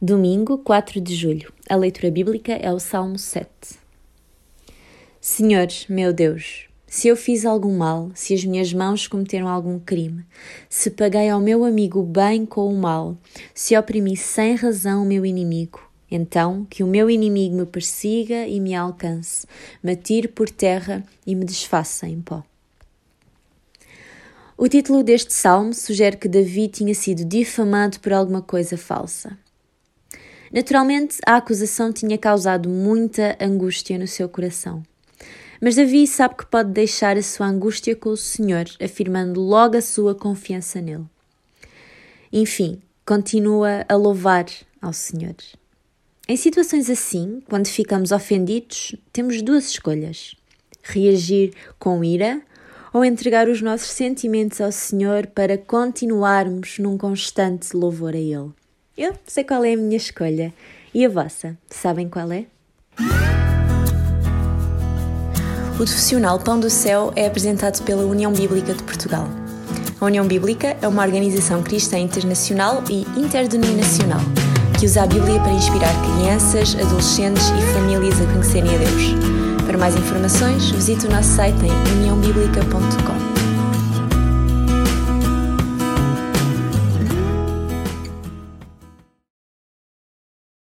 Domingo, 4 de julho. A leitura bíblica é o Salmo 7. Senhor, meu Deus, se eu fiz algum mal, se as minhas mãos cometeram algum crime, se paguei ao meu amigo bem com o mal, se oprimi sem razão o meu inimigo, então que o meu inimigo me persiga e me alcance, me atire por terra e me desfaça em pó. O título deste salmo sugere que Davi tinha sido difamado por alguma coisa falsa. Naturalmente, a acusação tinha causado muita angústia no seu coração. Mas Davi sabe que pode deixar a sua angústia com o Senhor, afirmando logo a sua confiança nele. Enfim, continua a louvar ao Senhor. Em situações assim, quando ficamos ofendidos, temos duas escolhas: reagir com ira ou entregar os nossos sentimentos ao Senhor para continuarmos num constante louvor a Ele. Eu sei qual é a minha escolha. E a vossa? Sabem qual é? O profissional Pão do Céu é apresentado pela União Bíblica de Portugal. A União Bíblica é uma organização cristã internacional e interdenominacional que usa a Bíblia para inspirar crianças, adolescentes e famílias a conhecerem a Deus. Para mais informações, visite o nosso site em uniãobíblica.com.